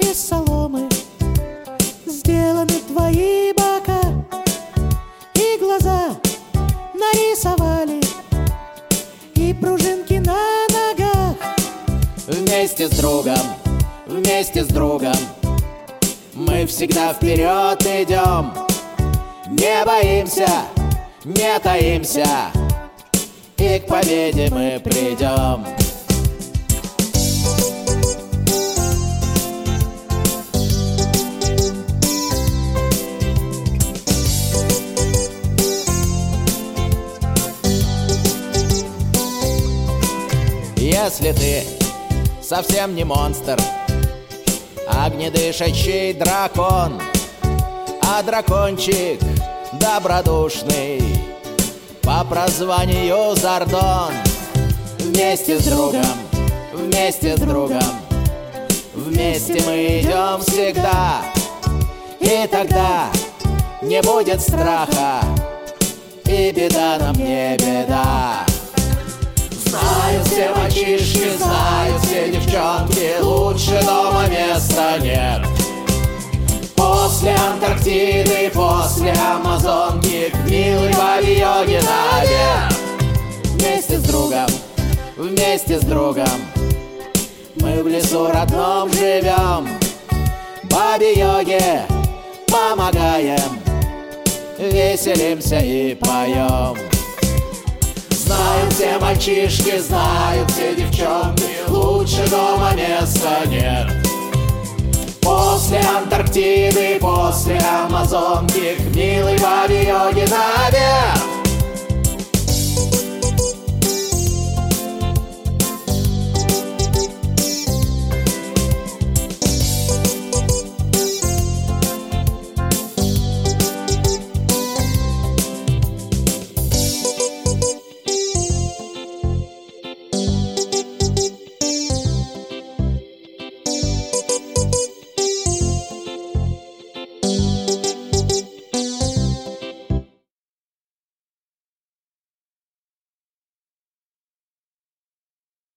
из соломы Сделаны твои бока И глаза нарисовали И пружинки на ногах. Вместе с другом, вместе с другом Мы всегда вперед идем. Не боимся, не таимся И к победе мы придем Если ты совсем не монстр Огнедышащий дракон А дракончик добродушный По прозванию Зардон Вместе с другом, вместе с другом Вместе мы идем всегда. И тогда не будет страха И беда нам не беда все мальчишки, знают все девчонки Лучше дома места нет. После Антарктиды, после Амазонки К милой бабе йоге наверх Вместе с другом, вместе с другом. Мы в лесу родном живем. Бабе йоге помогаем. Веселимся и поем Знают все мальчишки, знают все девчонки Лучше дома места нет После Антарктиды, после Амазонки К милой бабе йоги наверх